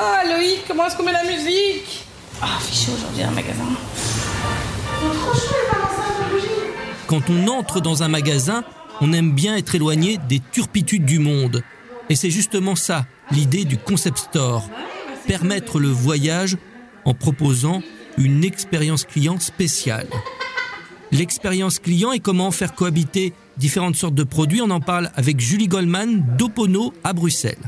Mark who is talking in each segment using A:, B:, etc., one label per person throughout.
A: Ah, Loïc, comment est-ce qu'on met la musique Ah, fait chaud aujourd'hui un magasin.
B: Quand on entre dans un magasin, on aime bien être éloigné des turpitudes du monde. Et c'est justement ça, l'idée du concept store. Permettre le voyage en proposant une expérience client spéciale. L'expérience client et comment faire cohabiter différentes sortes de produits, on en parle avec Julie Goldman d'Opono à Bruxelles.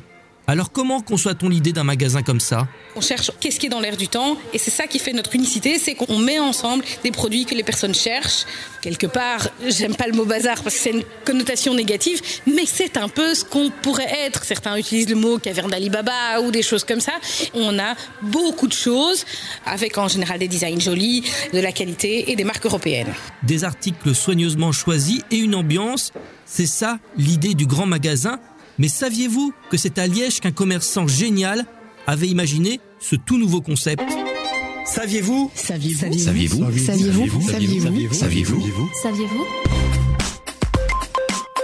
B: Alors comment conçoit-on l'idée d'un magasin comme ça?
A: On cherche qu'est-ce qui est dans l'air du temps et c'est ça qui fait notre unicité, c'est qu'on met ensemble des produits que les personnes cherchent. Quelque part, j'aime pas le mot bazar parce que c'est une connotation négative, mais c'est un peu ce qu'on pourrait être. Certains utilisent le mot caverne d'Alibaba ou des choses comme ça. On a beaucoup de choses avec en général des designs jolis, de la qualité et des marques européennes.
B: Des articles soigneusement choisis et une ambiance, c'est ça l'idée du grand magasin mais saviez-vous que c'est à Liège qu'un commerçant génial avait imaginé ce tout nouveau concept Saviez-vous
C: Saviez-vous
D: Saviez-vous
C: Saviez-vous
D: Saviez-vous
C: Saviez-vous
E: Saviez-vous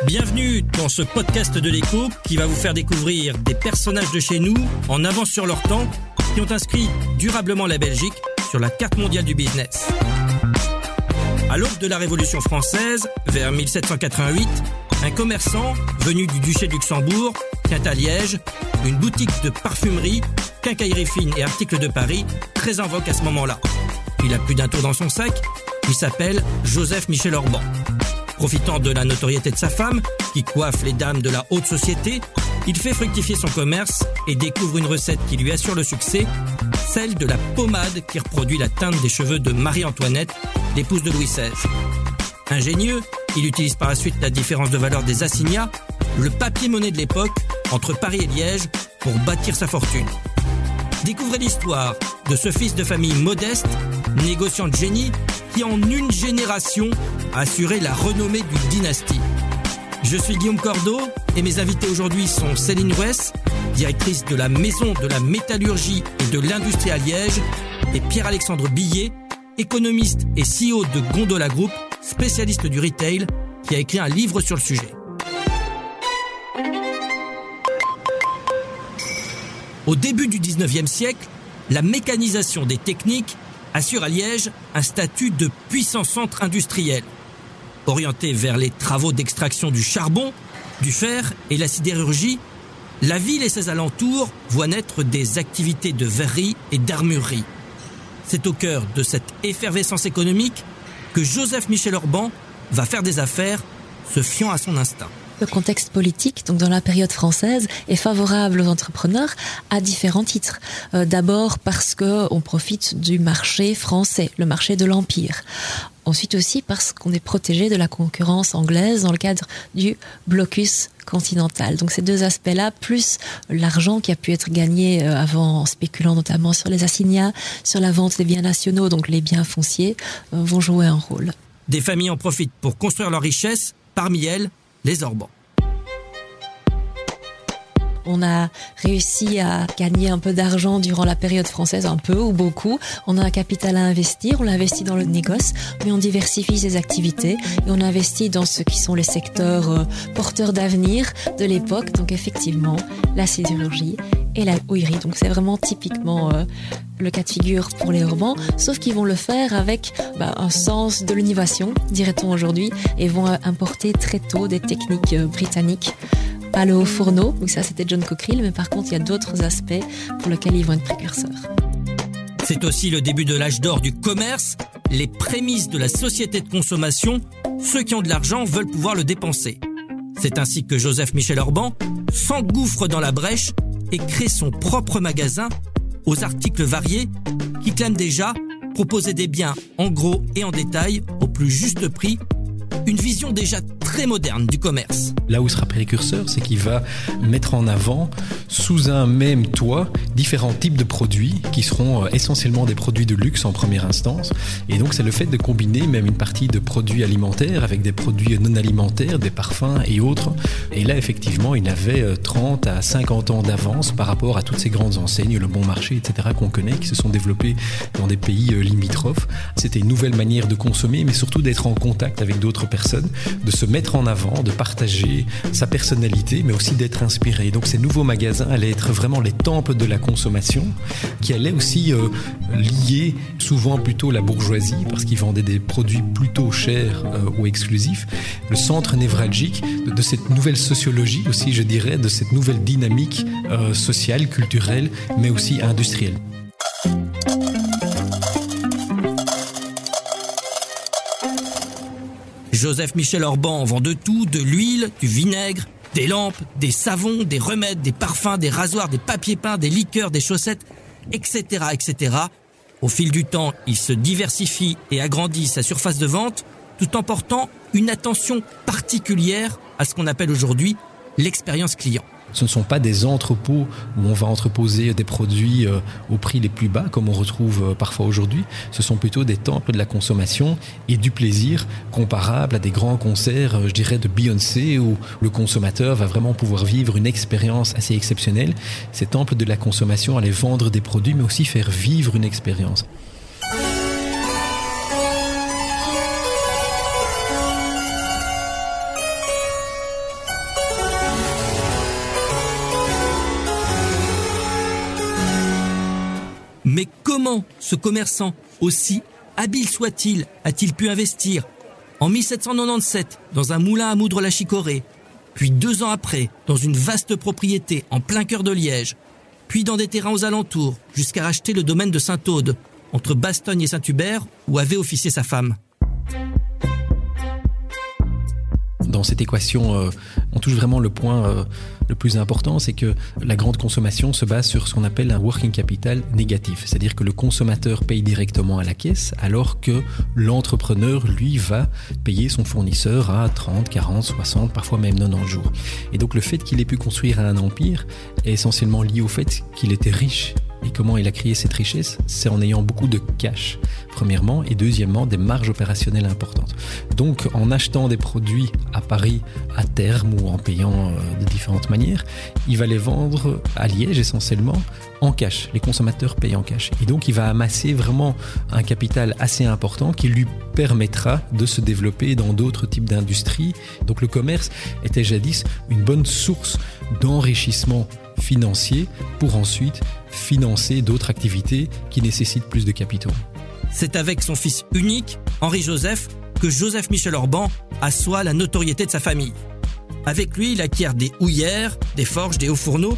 B: Bienvenue dans ce podcast de l'écho qui va vous faire découvrir des personnages de chez nous en avance sur leur temps qui ont inscrit durablement la Belgique sur la carte mondiale du business. À l'aube de la Révolution française, vers 1788, un commerçant venu du duché de Luxembourg tient à Liège une boutique de parfumerie, quincaillerie fine et articles de Paris très en vogue à ce moment-là. Il a plus d'un tour dans son sac. Il s'appelle Joseph Michel Orban. Profitant de la notoriété de sa femme, qui coiffe les dames de la haute société, il fait fructifier son commerce et découvre une recette qui lui assure le succès, celle de la pommade qui reproduit la teinte des cheveux de Marie-Antoinette, l'épouse de Louis XVI. Ingénieux, il utilise par la suite la différence de valeur des assignats, le papier-monnaie de l'époque, entre Paris et Liège, pour bâtir sa fortune. Découvrez l'histoire de ce fils de famille modeste, négociant de génie, qui en une génération a assuré la renommée d'une dynastie. Je suis Guillaume Cordeau et mes invités aujourd'hui sont Céline West, directrice de la Maison de la Métallurgie et de l'Industrie à Liège, et Pierre-Alexandre Billet, économiste et CEO de Gondola Group, spécialiste du retail, qui a écrit un livre sur le sujet. Au début du 19e siècle, la mécanisation des techniques assure à Liège un statut de puissant centre industriel. Orienté vers les travaux d'extraction du charbon, du fer et la sidérurgie, la ville et ses alentours voient naître des activités de verrerie et d'armurerie. C'est au cœur de cette effervescence économique que Joseph Michel Orban va faire des affaires se fiant à son instinct.
E: Le contexte politique, donc dans la période française, est favorable aux entrepreneurs à différents titres. Euh, D'abord parce que on profite du marché français, le marché de l'empire. Ensuite aussi parce qu'on est protégé de la concurrence anglaise dans le cadre du blocus continental. Donc ces deux aspects-là, plus l'argent qui a pu être gagné euh, avant en spéculant notamment sur les assignats, sur la vente des biens nationaux, donc les biens fonciers, euh, vont jouer un rôle.
B: Des familles en profitent pour construire leur richesse, parmi elles les Orbans.
E: On a réussi à gagner un peu d'argent durant la période française, un peu ou beaucoup. On a un capital à investir, on l'investit dans le négoce, mais on diversifie ses activités et on investit dans ce qui sont les secteurs euh, porteurs d'avenir de l'époque. Donc effectivement, la sidérurgie et la houillerie. Donc c'est vraiment typiquement euh, le cas de figure pour les Urbans, sauf qu'ils vont le faire avec bah, un sens de l'innovation, dirait-on aujourd'hui, et vont euh, importer très tôt des techniques britanniques pas le haut fourneau, donc ça c'était John Cockerill, mais par contre il y a d'autres aspects pour lesquels ils vont être précurseurs.
B: C'est aussi le début de l'âge d'or du commerce, les prémices de la société de consommation. Ceux qui ont de l'argent veulent pouvoir le dépenser. C'est ainsi que Joseph Michel Orban s'engouffre dans la brèche et crée son propre magasin aux articles variés qui clament déjà proposer des biens en gros et en détail au plus juste prix une vision déjà très moderne du commerce.
D: Là où sera précurseur, c'est qu'il va mettre en avant, sous un même toit, différents types de produits qui seront euh, essentiellement des produits de luxe en première instance. Et donc, c'est le fait de combiner même une partie de produits alimentaires avec des produits non alimentaires, des parfums et autres. Et là, effectivement, il avait 30 euh, à 50 ans d'avance par rapport à toutes ces grandes enseignes, le bon marché, etc., qu'on connaît, qui se sont développées dans des pays euh, limitrophes. C'était une nouvelle manière de consommer, mais surtout d'être en contact avec d'autres personnes de se mettre en avant, de partager sa personnalité, mais aussi d'être inspiré. Donc ces nouveaux magasins allaient être vraiment les temples de la consommation, qui allaient aussi euh, lier souvent plutôt la bourgeoisie, parce qu'ils vendaient des produits plutôt chers euh, ou exclusifs, le centre névralgique de, cette nouvelle sociologie aussi, je dirais, de cette nouvelle dynamique euh, sociale, culturelle, mais aussi industrielle.
B: Joseph Michel Orban vend de tout, de l'huile, du vinaigre, des lampes, des savons, des remèdes, des parfums, des rasoirs, des papiers peints, des liqueurs, des chaussettes, etc., etc. Au fil du temps, il se diversifie et agrandit sa surface de vente tout en portant une attention particulière à ce qu'on appelle aujourd'hui l'expérience client.
D: Ce ne sont pas des entrepôts où on va entreposer des produits euh, au prix les plus bas, comme on retrouve euh, parfois aujourd'hui. Ce sont plutôt des temples de la consommation et du plaisir comparables à des grands concerts, euh, je dirais, de Beyoncé, où le consommateur va vraiment pouvoir vivre une expérience assez exceptionnelle. Ces temples de la consommation allaient vendre des produits, mais aussi faire vivre une expérience.
B: Ce commerçant, aussi habile soit-il, a-t-il pu investir en 1797 dans un moulin à moudre la chicorée, puis deux ans après dans une vaste propriété en plein cœur de Liège, puis dans des terrains aux alentours, jusqu'à racheter le domaine de Saint-Aude, entre Bastogne et Saint-Hubert, où avait officié sa femme.
D: Dans cette équation, euh, on touche vraiment le point euh, le plus important, c'est que la grande consommation se base sur ce qu'on appelle un working capital négatif, c'est-à-dire que le consommateur paye directement à la caisse, alors que l'entrepreneur, lui, va payer son fournisseur à 30, 40, 60, parfois même 90 jours. Et donc le fait qu'il ait pu construire un empire est essentiellement lié au fait qu'il était riche et comment il a créé cette richesse? C'est en ayant beaucoup de cash, premièrement, et deuxièmement, des marges opérationnelles importantes. Donc, en achetant des produits à Paris à terme ou en payant euh, de différentes manières, il va les vendre à Liège essentiellement en cash. Les consommateurs payent en cash. Et donc, il va amasser vraiment un capital assez important qui lui permettra de se développer dans d'autres types d'industries. Donc, le commerce était jadis une bonne source d'enrichissement financier pour ensuite financer d'autres activités qui nécessitent plus de capitaux.
B: C'est avec son fils unique, Henri-Joseph, que Joseph Michel Orban assoit la notoriété de sa famille. Avec lui, il acquiert des houillères, des forges, des hauts fourneaux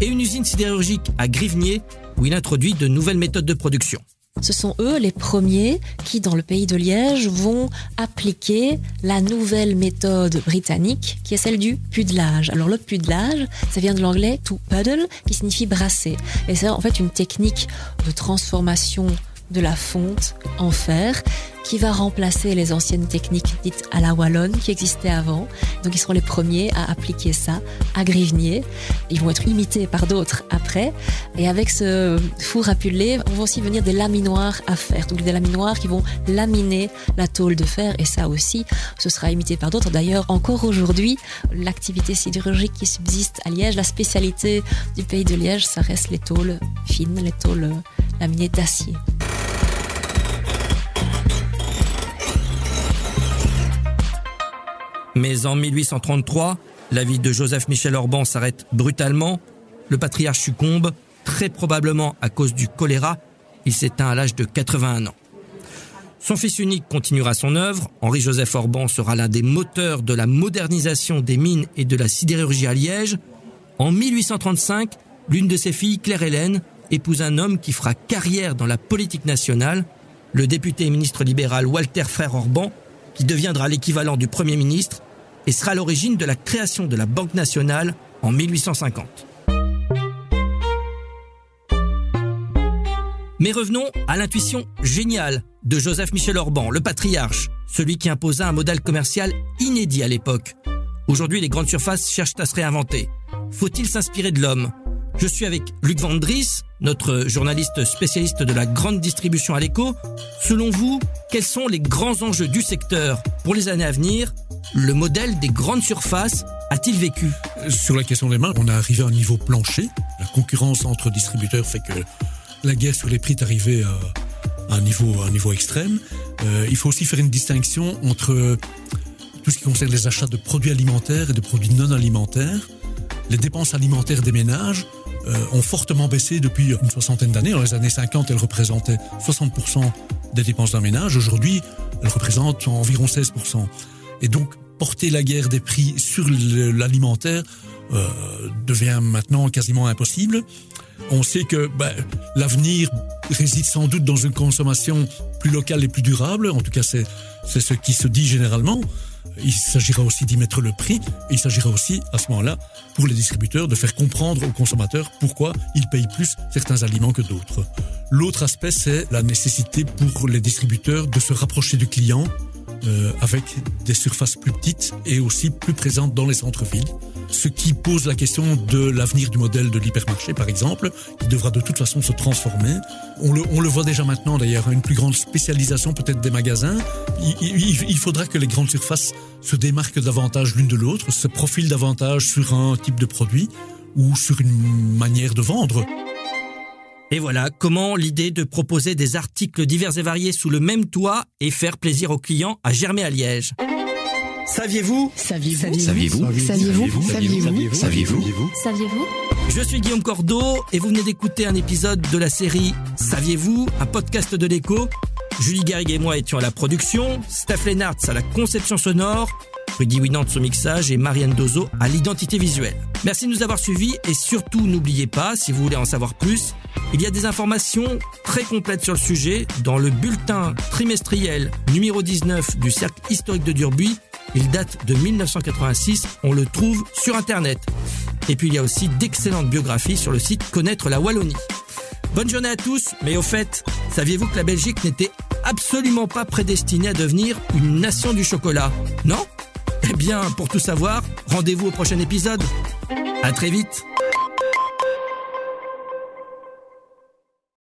B: et une usine sidérurgique à Grivnier où il introduit de nouvelles méthodes de production.
E: Ce sont eux les premiers qui, dans le pays de Liège, vont appliquer la nouvelle méthode britannique qui est celle du pudelage. Alors le pudelage, ça vient de l'anglais to puddle, qui signifie brasser. Et c'est en fait une technique de transformation de la fonte en fer qui va remplacer les anciennes techniques dites à la wallonne qui existaient avant. Donc ils seront les premiers à appliquer ça à Grivnier. Ils vont être imités par d'autres après. Et avec ce four à puller, on va aussi venir des laminoirs à fer. Donc des laminoirs qui vont laminer la tôle de fer. Et ça aussi, ce sera imité par d'autres. D'ailleurs, encore aujourd'hui, l'activité sidérurgique qui subsiste à Liège, la spécialité du pays de Liège, ça reste les tôles fines, les tôles laminées d'acier.
B: Mais en 1833, la vie de Joseph Michel Orban s'arrête brutalement. Le patriarche succombe, très probablement à cause du choléra. Il s'éteint à l'âge de 81 ans. Son fils unique continuera son œuvre. Henri-Joseph Orban sera l'un des moteurs de la modernisation des mines et de la sidérurgie à Liège. En 1835, l'une de ses filles, Claire-Hélène, épouse un homme qui fera carrière dans la politique nationale, le député et ministre libéral Walter Frère Orban, qui deviendra l'équivalent du Premier ministre et sera l'origine de la création de la Banque nationale en 1850. Mais revenons à l'intuition géniale de Joseph Michel Orban, le patriarche, celui qui imposa un modèle commercial inédit à l'époque. Aujourd'hui, les grandes surfaces cherchent à se réinventer. Faut-il s'inspirer de l'homme? Je suis avec Luc Vandris, notre journaliste spécialiste de la grande distribution à l'écho. Selon vous, quels sont les grands enjeux du secteur pour les années à venir? Le modèle des grandes surfaces a-t-il vécu
C: Sur la question des mains, on est arrivé à un niveau plancher. La concurrence entre distributeurs fait que la guerre sur les prix est arrivée à un niveau, un niveau extrême. Euh, il faut aussi faire une distinction entre tout ce qui concerne les achats de produits alimentaires et de produits non alimentaires. Les dépenses alimentaires des ménages euh, ont fortement baissé depuis une soixantaine d'années. Dans les années 50, elles représentaient 60% des dépenses d'un ménage. Aujourd'hui, elles représentent environ 16%. Et donc, porter la guerre des prix sur l'alimentaire euh, devient maintenant quasiment impossible. On sait que ben, l'avenir réside sans doute dans une consommation plus locale et plus durable. En tout cas, c'est ce qui se dit généralement. Il s'agira aussi d'y mettre le prix il s'agira aussi, à ce moment-là, pour les distributeurs, de faire comprendre aux consommateurs pourquoi ils payent plus certains aliments que d'autres. L'autre aspect, c'est la nécessité pour les distributeurs de se rapprocher du client euh, avec des surfaces plus petites et aussi plus présentes dans les centres-villes. Ce qui pose la question de l'avenir du modèle de l'hypermarché, par exemple, qui devra de toute façon se transformer. On le, on le voit déjà maintenant, d'ailleurs, une plus grande spécialisation peut-être des magasins. Il, il, faudra que les grandes surfaces se démarquent davantage l'une de l'autre, se profilent davantage sur un type de produit ou sur une manière de vendre.
B: Et voilà comment l'idée de proposer des articles divers et variés sous le même toit et faire plaisir aux clients a germé à Liège. Saviez-vous
F: Saviez-vous Saviez-vous Saviez-vous Saviez-vous
B: Saviez-vous Saviez-vous Je suis Guillaume Cordeau et vous venez d'écouter un épisode de la série Saviez-vous Un podcast de l'écho. Julie Garrigue et moi étions à la production, Steph Lennartz à la conception sonore, Rudy Winant au mixage et Marianne Dozo à l'identité visuelle. Merci de nous avoir suivis et surtout n'oubliez pas, si vous voulez en savoir plus, il y a des informations très complètes sur le sujet dans le bulletin trimestriel numéro 19 du Cercle historique de Durbuy. Il date de 1986, on le trouve sur Internet. Et puis il y a aussi d'excellentes biographies sur le site Connaître la Wallonie. Bonne journée à tous, mais au fait, saviez-vous que la Belgique n'était absolument pas prédestinée à devenir une nation du chocolat? Non? Eh bien, pour tout savoir, rendez-vous au prochain épisode. À très vite